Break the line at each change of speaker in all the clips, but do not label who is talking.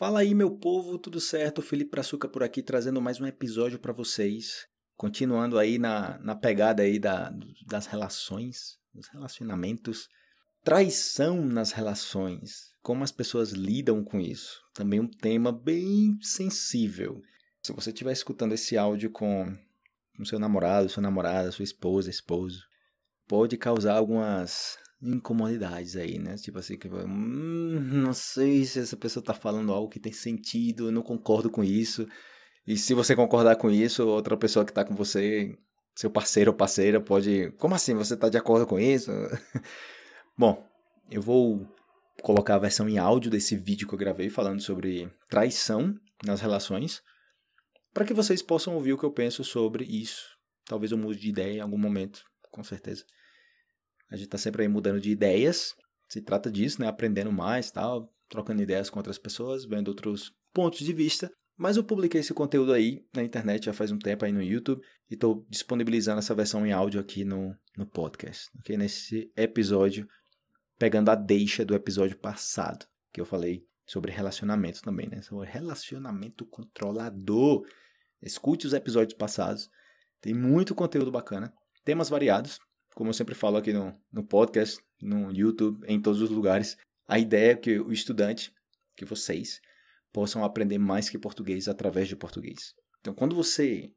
Fala aí, meu povo, tudo certo? Felipe Praçuca por aqui, trazendo mais um episódio para vocês. Continuando aí na, na pegada aí da, das relações, dos relacionamentos. Traição nas relações. Como as pessoas lidam com isso. Também um tema bem sensível. Se você estiver escutando esse áudio com, com seu namorado, sua namorada, sua esposa, esposo, pode causar algumas incomodidades aí, né? Tipo assim, que hum, não sei se essa pessoa tá falando algo que tem sentido, eu não concordo com isso. E se você concordar com isso, outra pessoa que tá com você, seu parceiro ou parceira, pode. Como assim? Você tá de acordo com isso? Bom, eu vou colocar a versão em áudio desse vídeo que eu gravei falando sobre traição nas relações, para que vocês possam ouvir o que eu penso sobre isso. Talvez eu mude de ideia em algum momento, com certeza. A gente está sempre aí mudando de ideias. Se trata disso, né? Aprendendo mais, tal, trocando ideias com outras pessoas, vendo outros pontos de vista. Mas eu publiquei esse conteúdo aí na internet já faz um tempo aí no YouTube e estou disponibilizando essa versão em áudio aqui no, no podcast. Ok? Nesse episódio, pegando a deixa do episódio passado, que eu falei sobre relacionamento também, né? Sobre relacionamento controlador. Escute os episódios passados. Tem muito conteúdo bacana. Temas variados como eu sempre falo aqui no, no podcast, no YouTube, em todos os lugares, a ideia é que o estudante, que vocês, possam aprender mais que português através de português. Então, quando você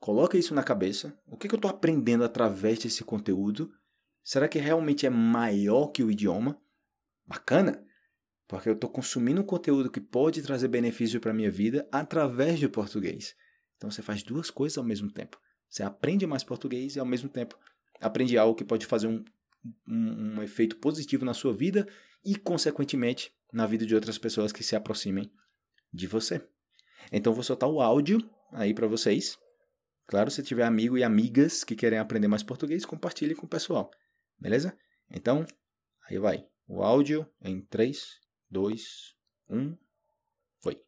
coloca isso na cabeça, o que, que eu estou aprendendo através desse conteúdo? Será que realmente é maior que o idioma? Bacana! Porque eu estou consumindo um conteúdo que pode trazer benefício para a minha vida através do português. Então você faz duas coisas ao mesmo tempo. Você aprende mais português e ao mesmo tempo aprende algo que pode fazer um, um, um efeito positivo na sua vida e, consequentemente, na vida de outras pessoas que se aproximem de você. Então, vou soltar o áudio aí para vocês. Claro, se tiver amigo e amigas que querem aprender mais português, compartilhe com o pessoal. Beleza? Então, aí vai. O áudio em 3, 2, 1. Foi.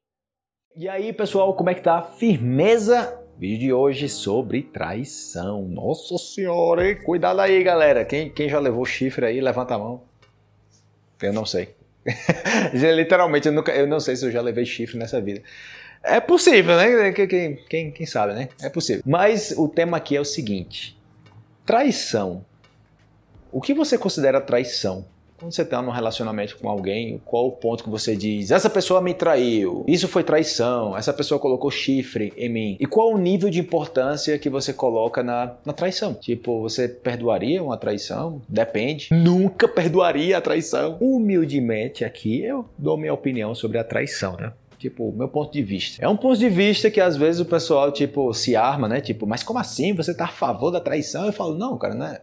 E aí, pessoal, como é que tá? Firmeza? Vídeo de hoje sobre traição. Nossa senhora, hein? Cuidado aí, galera. Quem, quem já levou chifre aí, levanta a mão. Eu não sei. Literalmente, eu, nunca, eu não sei se eu já levei chifre nessa vida. É possível, né? Quem, quem, quem sabe, né? É possível. Mas o tema aqui é o seguinte: traição. O que você considera traição? Quando você está num relacionamento com alguém, qual o ponto que você diz, essa pessoa me traiu, isso foi traição, essa pessoa colocou chifre em mim? E qual o nível de importância que você coloca na, na traição? Tipo, você perdoaria uma traição? Depende. Nunca perdoaria a traição. Humildemente aqui eu dou minha opinião sobre a traição, né? Tipo, meu ponto de vista. É um ponto de vista que às vezes o pessoal, tipo, se arma, né? Tipo, mas como assim? Você tá a favor da traição? Eu falo, não, cara, não é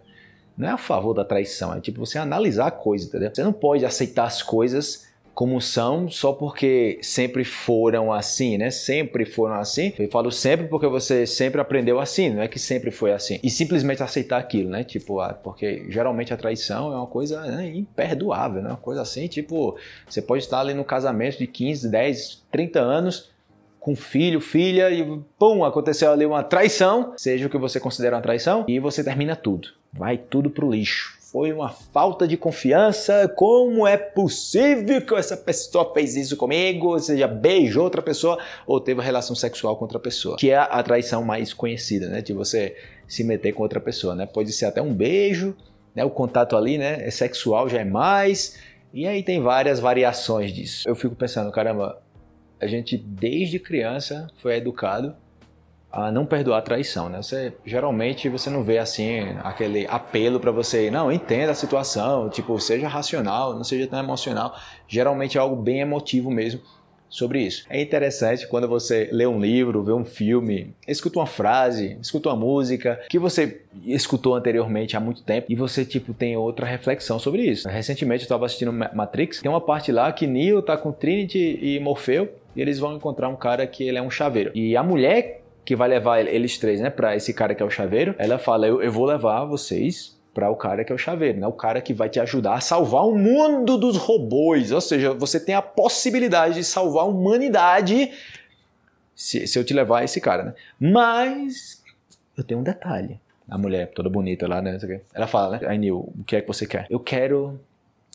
não é a favor da traição, é tipo você analisar a coisa, entendeu? Você não pode aceitar as coisas como são só porque sempre foram assim, né? Sempre foram assim. Eu falo sempre porque você sempre aprendeu assim, não é que sempre foi assim. E simplesmente aceitar aquilo, né? Tipo, ah, porque geralmente a traição é uma coisa né, imperdoável, né? Uma coisa assim, tipo, você pode estar ali no casamento de 15, 10, 30 anos com filho, filha e pum, aconteceu ali uma traição, seja o que você considera uma traição, e você termina tudo. Vai tudo pro lixo. Foi uma falta de confiança. Como é possível que essa pessoa fez isso comigo? Ou seja, beijou outra pessoa ou teve relação sexual com outra pessoa. Que é a traição mais conhecida, né? De você se meter com outra pessoa, né? Pode ser até um beijo, né? O contato ali, né? É sexual, já é mais. E aí tem várias variações disso. Eu fico pensando, caramba, a gente desde criança foi educado a não perdoar a traição, né? Você geralmente você não vê assim aquele apelo para você, não, entenda a situação, tipo, seja racional, não seja tão emocional. Geralmente é algo bem emotivo mesmo sobre isso. É interessante quando você lê um livro, vê um filme, escuta uma frase, escuta uma música que você escutou anteriormente há muito tempo e você tipo tem outra reflexão sobre isso. Recentemente eu estava assistindo Matrix, tem uma parte lá que Neo tá com Trinity e Morfeu e eles vão encontrar um cara que ele é um chaveiro. E a mulher que vai levar eles três, né, para esse cara que é o chaveiro, ela fala: eu, eu vou levar vocês para o cara que é o chaveiro, né? O cara que vai te ajudar a salvar o mundo dos robôs. Ou seja, você tem a possibilidade de salvar a humanidade se, se eu te levar esse cara, né? Mas eu tenho um detalhe. A mulher toda bonita lá, né? Ela fala, né? Aí, Neil, o que é que você quer? Eu quero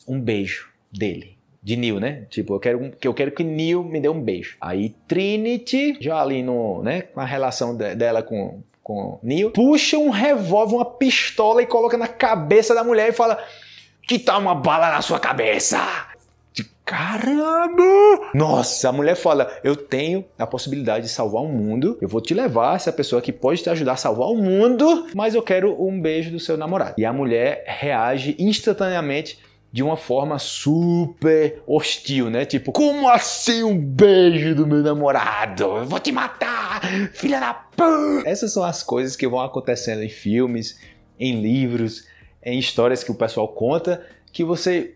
um beijo dele de Neil, né? Tipo, eu quero que eu quero que Neil me dê um beijo. Aí Trinity, já ali no, né, com a relação de, dela com com Neil, puxa um revólver, uma pistola e coloca na cabeça da mulher e fala: "Que tá uma bala na sua cabeça?" De caramba! Nossa, a mulher fala: "Eu tenho a possibilidade de salvar o mundo. Eu vou te levar essa pessoa que pode te ajudar a salvar o mundo, mas eu quero um beijo do seu namorado." E a mulher reage instantaneamente de uma forma super hostil, né? Tipo, como assim um beijo do meu namorado? Eu vou te matar, filha da p. Essas são as coisas que vão acontecendo em filmes, em livros, em histórias que o pessoal conta, que você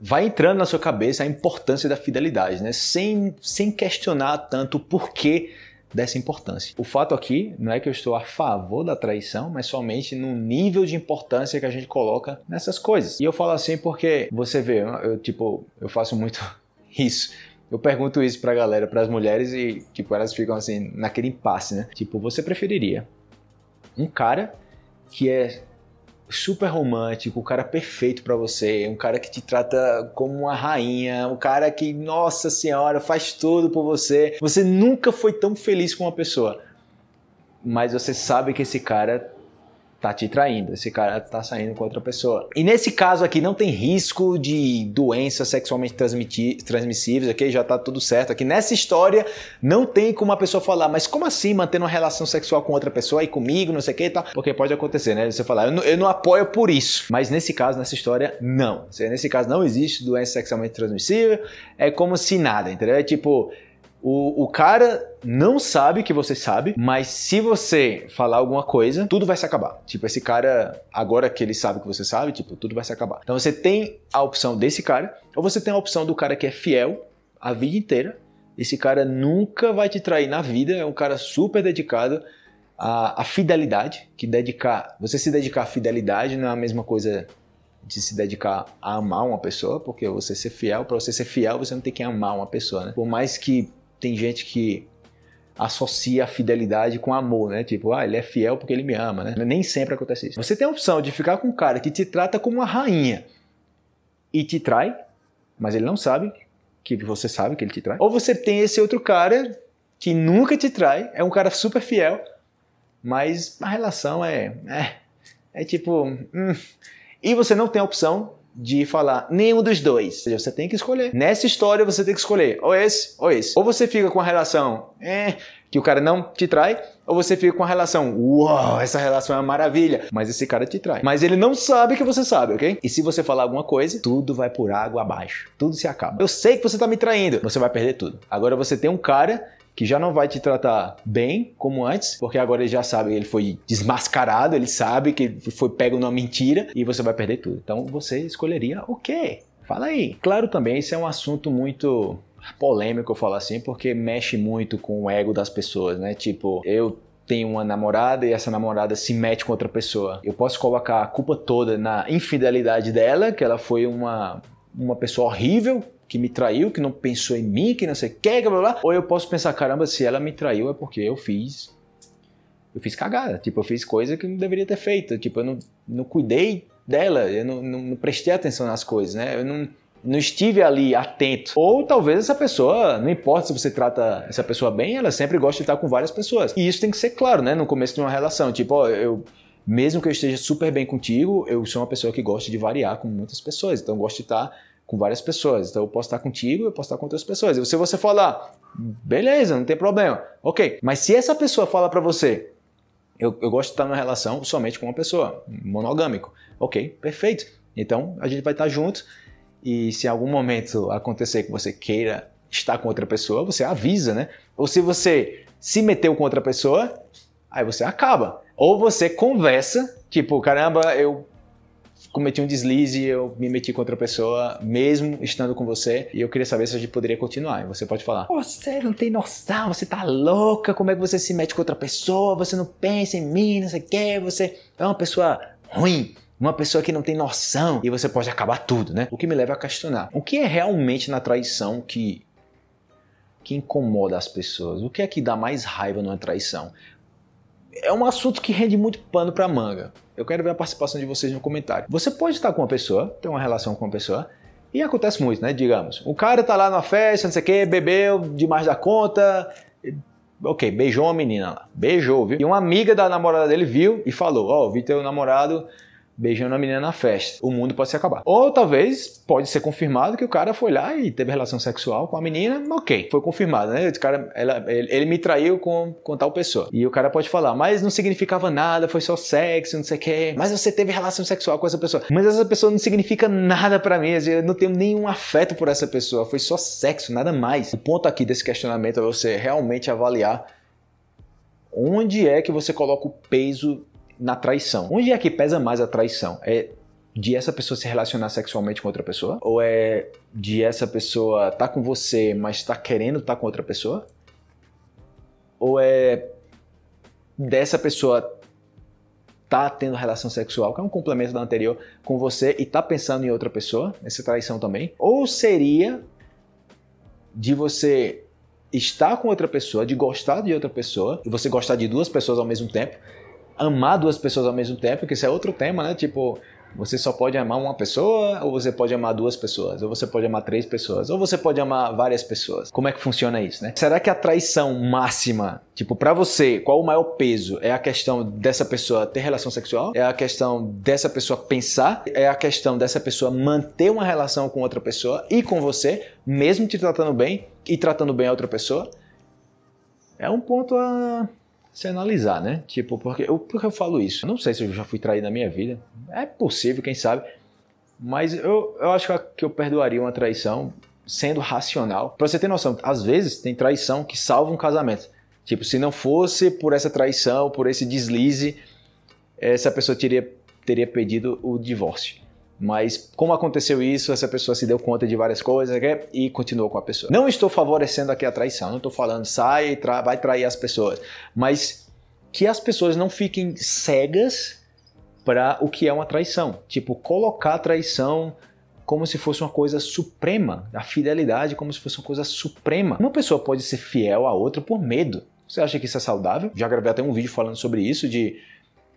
vai entrando na sua cabeça a importância da fidelidade, né? Sem, sem questionar tanto o porquê dessa importância. O fato aqui não é que eu estou a favor da traição, mas somente no nível de importância que a gente coloca nessas coisas. E eu falo assim porque você vê, eu tipo, eu faço muito isso. Eu pergunto isso pra galera, pras mulheres e tipo, elas ficam assim naquele impasse, né? Tipo, você preferiria um cara que é super romântico, o cara perfeito para você, um cara que te trata como uma rainha, um cara que, nossa senhora, faz tudo por você. Você nunca foi tão feliz com uma pessoa. Mas você sabe que esse cara tá te traindo, esse cara tá saindo com outra pessoa. E nesse caso aqui não tem risco de doenças sexualmente transmissíveis, ok? Já tá tudo certo aqui. Nessa história não tem como a pessoa falar, mas como assim mantendo uma relação sexual com outra pessoa e comigo, não sei o que e tal? Porque pode acontecer, né? Você falar, eu não, eu não apoio por isso. Mas nesse caso, nessa história, não. Nesse caso não existe doença sexualmente transmissível, é como se nada, entendeu? É tipo, o, o cara não sabe que você sabe, mas se você falar alguma coisa, tudo vai se acabar. Tipo, esse cara, agora que ele sabe que você sabe, tipo, tudo vai se acabar. Então você tem a opção desse cara, ou você tem a opção do cara que é fiel a vida inteira. Esse cara nunca vai te trair na vida, é um cara super dedicado à, fidelidade, que dedicar, você se dedicar à fidelidade não é a mesma coisa de se dedicar a amar uma pessoa, porque você ser fiel, para você ser fiel, você não tem que amar uma pessoa, né? Por mais que tem gente que associa a fidelidade com amor, né? Tipo, ah, ele é fiel porque ele me ama, né? Nem sempre acontece isso. Você tem a opção de ficar com um cara que te trata como uma rainha e te trai, mas ele não sabe que você sabe que ele te trai. Ou você tem esse outro cara que nunca te trai, é um cara super fiel, mas a relação é é, é tipo, hum. e você não tem a opção de falar nenhum dos dois. Ou seja, você tem que escolher. Nessa história você tem que escolher ou esse ou esse. Ou você fica com a relação é, que o cara não te trai, ou você fica com a relação, uau, essa relação é uma maravilha, mas esse cara te trai. Mas ele não sabe que você sabe, ok? E se você falar alguma coisa, tudo vai por água abaixo. Tudo se acaba. Eu sei que você tá me traindo, você vai perder tudo. Agora você tem um cara que já não vai te tratar bem como antes, porque agora ele já sabe, ele foi desmascarado, ele sabe que foi pego numa mentira e você vai perder tudo. Então você escolheria o quê? Fala aí. Claro também, isso é um assunto muito polêmico, eu falo assim, porque mexe muito com o ego das pessoas, né? Tipo, eu tenho uma namorada e essa namorada se mete com outra pessoa. Eu posso colocar a culpa toda na infidelidade dela, que ela foi uma, uma pessoa horrível, que me traiu, que não pensou em mim, que não sei o que, blá, blá, ou eu posso pensar, caramba, se ela me traiu é porque eu fiz eu fiz cagada, tipo, eu fiz coisa que não deveria ter feito, tipo, eu não, não cuidei dela, eu não, não, não prestei atenção nas coisas, né, eu não, não estive ali atento. Ou talvez essa pessoa, não importa se você trata essa pessoa bem, ela sempre gosta de estar com várias pessoas. E isso tem que ser claro, né, no começo de uma relação, tipo, ó, eu mesmo que eu esteja super bem contigo, eu sou uma pessoa que gosta de variar com muitas pessoas, então gosto de estar com várias pessoas. Então eu posso estar contigo, eu posso estar com outras pessoas. E se você falar, beleza, não tem problema. Ok, mas se essa pessoa fala para você, eu, eu gosto de estar numa relação somente com uma pessoa, monogâmico. Ok, perfeito. Então a gente vai estar junto e se em algum momento acontecer que você queira estar com outra pessoa, você avisa, né? Ou se você se meteu com outra pessoa, aí você acaba. Ou você conversa, tipo, caramba, eu cometi um deslize, eu me meti com outra pessoa, mesmo estando com você, e eu queria saber se a gente poderia continuar. E você pode falar: Você não tem noção, você tá louca, como é que você se mete com outra pessoa, você não pensa em mim, não sei o que, você é uma pessoa ruim. Uma pessoa que não tem noção e você pode acabar tudo, né? O que me leva a questionar: o que é realmente na traição que que incomoda as pessoas? O que é que dá mais raiva numa traição? É um assunto que rende muito pano para manga. Eu quero ver a participação de vocês no comentário. Você pode estar com uma pessoa, ter uma relação com uma pessoa, E acontece muito, né? Digamos, o cara tá lá na festa, não sei o que, bebeu demais da conta, ok, beijou uma menina lá, beijou, viu? E uma amiga da namorada dele viu e falou, ó, oh, vi teu namorado beijando a menina na festa. O mundo pode se acabar. Ou talvez pode ser confirmado que o cara foi lá e teve relação sexual com a menina, ok, foi confirmado, né? Esse cara, ela, ele, ele, me traiu com, com tal pessoa. E o cara pode falar, mas não significava nada, foi só sexo, não sei o que. Mas você teve relação sexual com essa pessoa. Mas essa pessoa não significa nada para mim, eu não tenho nenhum afeto por essa pessoa, foi só sexo, nada mais. O ponto aqui desse questionamento é você realmente avaliar onde é que você coloca o peso na traição. Onde é que pesa mais a traição? É de essa pessoa se relacionar sexualmente com outra pessoa? Ou é de essa pessoa estar tá com você, mas está querendo estar tá com outra pessoa? Ou é dessa pessoa tá tendo relação sexual, que é um complemento da anterior, com você e tá pensando em outra pessoa, essa traição também? Ou seria de você estar com outra pessoa, de gostar de outra pessoa, e você gostar de duas pessoas ao mesmo tempo, amar duas pessoas ao mesmo tempo, que isso é outro tema, né? Tipo, você só pode amar uma pessoa, ou você pode amar duas pessoas, ou você pode amar três pessoas, ou você pode amar várias pessoas. Como é que funciona isso, né? Será que a traição máxima, tipo, para você, qual o maior peso? É a questão dessa pessoa ter relação sexual? É a questão dessa pessoa pensar? É a questão dessa pessoa manter uma relação com outra pessoa e com você, mesmo te tratando bem e tratando bem a outra pessoa? É um ponto a se analisar, né? Tipo, porque eu, porque eu falo isso? Não sei se eu já fui traído na minha vida. É possível, quem sabe. Mas eu, eu acho que eu perdoaria uma traição sendo racional. Pra você ter noção, às vezes tem traição que salva um casamento. Tipo, se não fosse por essa traição, por esse deslize, essa pessoa teria, teria pedido o divórcio. Mas como aconteceu isso, essa pessoa se deu conta de várias coisas né, e continuou com a pessoa. Não estou favorecendo aqui a traição, não estou falando sai tra vai trair as pessoas, mas que as pessoas não fiquem cegas para o que é uma traição. Tipo, colocar a traição como se fosse uma coisa suprema, a fidelidade como se fosse uma coisa suprema. Uma pessoa pode ser fiel a outra por medo. Você acha que isso é saudável? Já gravei até um vídeo falando sobre isso, de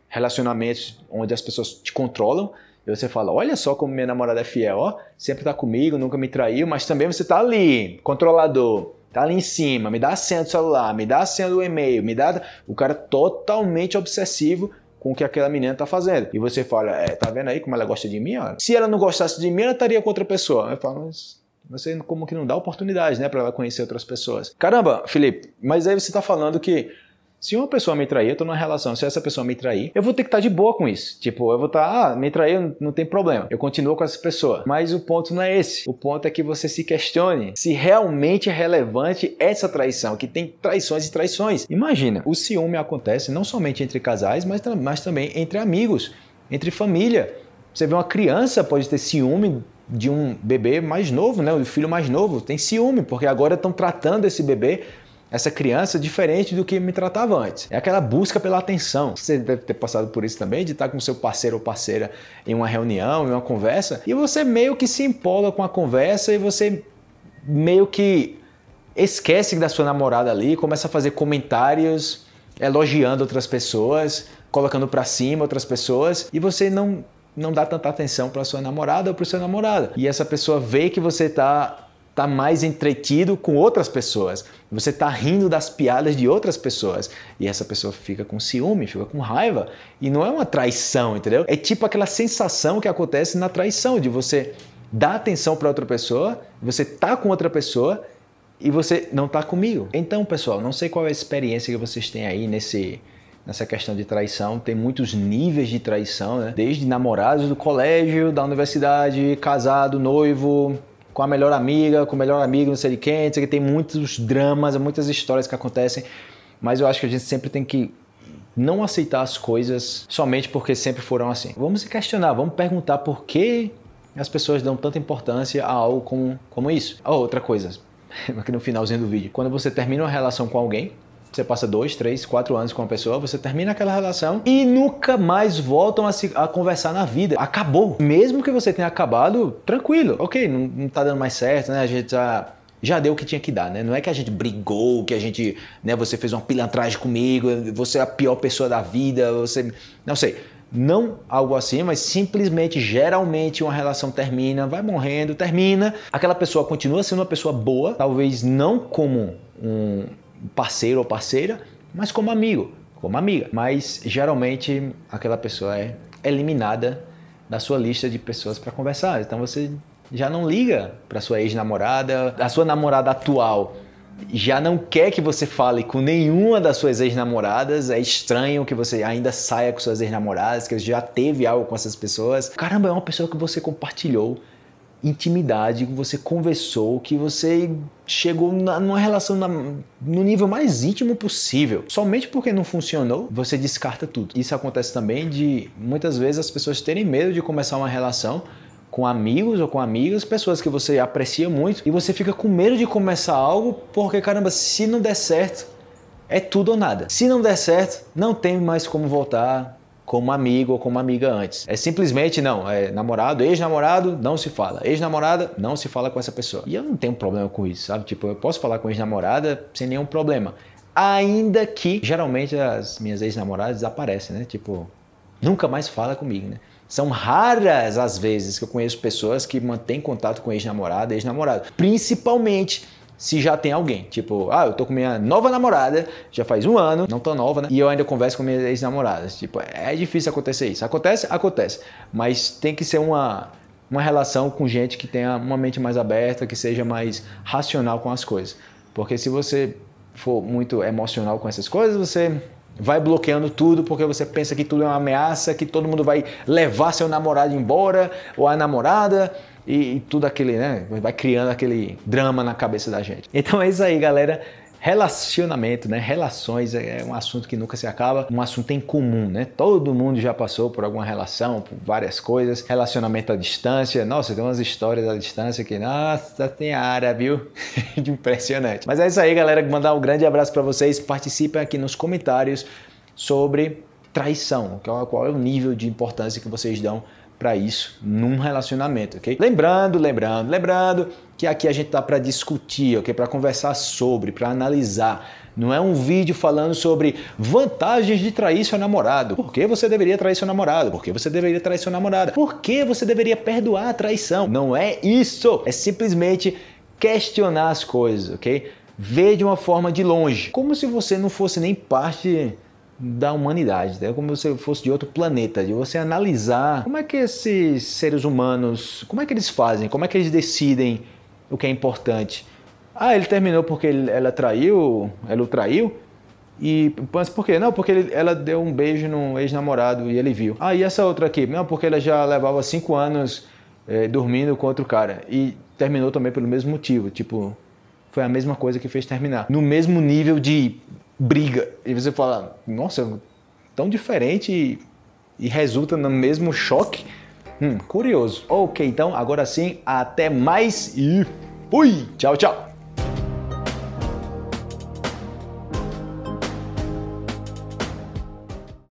relacionamentos onde as pessoas te controlam e você fala, olha só como minha namorada é fiel, ó, sempre tá comigo, nunca me traiu, mas também você tá ali, controlador, tá ali em cima, me dá a senha do celular, me dá a senha do e-mail, me dá... O cara totalmente obsessivo com o que aquela menina tá fazendo. E você fala, é, tá vendo aí como ela gosta de mim? Olha. Se ela não gostasse de mim, ela estaria com outra pessoa. Eu falo, mas você como que não dá oportunidade, né, para ela conhecer outras pessoas. Caramba, Felipe, mas aí você tá falando que se uma pessoa me trair, eu tô numa relação, se essa pessoa me trair, eu vou ter que estar tá de boa com isso. Tipo, eu vou estar, tá, ah, me traiu, não tem problema. Eu continuo com essa pessoa. Mas o ponto não é esse. O ponto é que você se questione se realmente é relevante essa traição, que tem traições e traições. Imagina, o ciúme acontece não somente entre casais, mas, mas também entre amigos, entre família. Você vê uma criança pode ter ciúme de um bebê mais novo, né? O filho mais novo tem ciúme, porque agora estão tratando esse bebê essa criança diferente do que me tratava antes. É aquela busca pela atenção. Você deve ter passado por isso também, de estar com seu parceiro ou parceira em uma reunião, em uma conversa, e você meio que se empola com a conversa e você meio que esquece da sua namorada ali, começa a fazer comentários elogiando outras pessoas, colocando para cima outras pessoas, e você não não dá tanta atenção para sua namorada ou para o seu namorado. E essa pessoa vê que você está tá mais entretido com outras pessoas. Você está rindo das piadas de outras pessoas. E essa pessoa fica com ciúme, fica com raiva. E não é uma traição, entendeu? É tipo aquela sensação que acontece na traição, de você dar atenção para outra pessoa, você tá com outra pessoa e você não tá comigo. Então, pessoal, não sei qual é a experiência que vocês têm aí nesse nessa questão de traição. Tem muitos níveis de traição, né? Desde namorados do colégio, da universidade, casado, noivo, com a melhor amiga, com o melhor amigo, não sei de quem, não sei que tem muitos dramas, muitas histórias que acontecem, mas eu acho que a gente sempre tem que não aceitar as coisas somente porque sempre foram assim. Vamos se questionar, vamos perguntar por que as pessoas dão tanta importância a algo como, como isso. Oh, outra coisa, aqui no finalzinho do vídeo, quando você termina uma relação com alguém, você passa dois, três, quatro anos com uma pessoa, você termina aquela relação e nunca mais voltam a, se, a conversar na vida. Acabou. Mesmo que você tenha acabado, tranquilo. Ok, não, não tá dando mais certo, né? A gente já já deu o que tinha que dar, né? Não é que a gente brigou, que a gente, né, você fez uma pilantragem comigo, você é a pior pessoa da vida, você, não sei. não algo assim, mas simplesmente, geralmente, uma relação termina, vai morrendo, termina. Aquela pessoa continua sendo uma pessoa boa, talvez não como um parceiro ou parceira, mas como amigo, como amiga. Mas geralmente aquela pessoa é eliminada da sua lista de pessoas para conversar. Então você já não liga para sua ex-namorada, a sua namorada atual já não quer que você fale com nenhuma das suas ex-namoradas, é estranho que você ainda saia com suas ex-namoradas, que já teve algo com essas pessoas. Caramba, é uma pessoa que você compartilhou intimidade, que você conversou, que você chegou na, numa relação na, no nível mais íntimo possível. Somente porque não funcionou, você descarta tudo. Isso acontece também de muitas vezes as pessoas terem medo de começar uma relação com amigos ou com amigas, pessoas que você aprecia muito, e você fica com medo de começar algo porque, caramba, se não der certo, é tudo ou nada. Se não der certo, não tem mais como voltar como amigo ou como amiga antes. É simplesmente não, é namorado, ex-namorado, não se fala. Ex-namorada, não se fala com essa pessoa. E eu não tenho problema com isso, sabe? Tipo, eu posso falar com ex-namorada sem nenhum problema. Ainda que geralmente as minhas ex-namoradas desaparecem, né? Tipo, nunca mais fala comigo, né? São raras as vezes que eu conheço pessoas que mantêm contato com ex-namorada, ex-namorado. Principalmente se já tem alguém. Tipo, ah, eu tô com minha nova namorada, já faz um ano, não tão nova, né? E eu ainda converso com minhas ex-namoradas. Tipo, é difícil acontecer isso. Acontece? Acontece. Mas tem que ser uma, uma relação com gente que tenha uma mente mais aberta, que seja mais racional com as coisas. Porque se você for muito emocional com essas coisas, você vai bloqueando tudo porque você pensa que tudo é uma ameaça, que todo mundo vai levar seu namorado embora ou a namorada e, e tudo aquele, né? Vai criando aquele drama na cabeça da gente. Então é isso aí, galera. Relacionamento, né? Relações é um assunto que nunca se acaba, um assunto em comum, né? Todo mundo já passou por alguma relação, por várias coisas. Relacionamento à distância, nossa, tem umas histórias à distância que, nossa, tem área, viu? Impressionante. Mas é isso aí, galera. Mandar um grande abraço para vocês. Participem aqui nos comentários sobre traição, qual é o nível de importância que vocês dão para isso num relacionamento, ok? Lembrando, lembrando, lembrando que aqui a gente tá para discutir, ok? Para conversar sobre, para analisar. Não é um vídeo falando sobre vantagens de trair seu namorado. Por que você deveria trair seu namorado? Por que você deveria trair sua namorada? Por que você deveria perdoar a traição? Não é isso. É simplesmente questionar as coisas, ok? Ver de uma forma de longe, como se você não fosse nem parte da humanidade, é como se fosse de outro planeta, de você analisar como é que esses seres humanos, como é que eles fazem, como é que eles decidem o que é importante. Ah, ele terminou porque ele, ela traiu, ela o traiu, e por quê? Não, porque ele, ela deu um beijo no ex-namorado e ele viu. Ah, e essa outra aqui? Não, porque ela já levava cinco anos é, dormindo com outro cara e terminou também pelo mesmo motivo, tipo foi a mesma coisa que fez terminar. No mesmo nível de briga. E você fala, nossa, tão diferente e, e resulta no mesmo choque. Hum, curioso. Ok, então agora sim, até mais e fui! Tchau, tchau!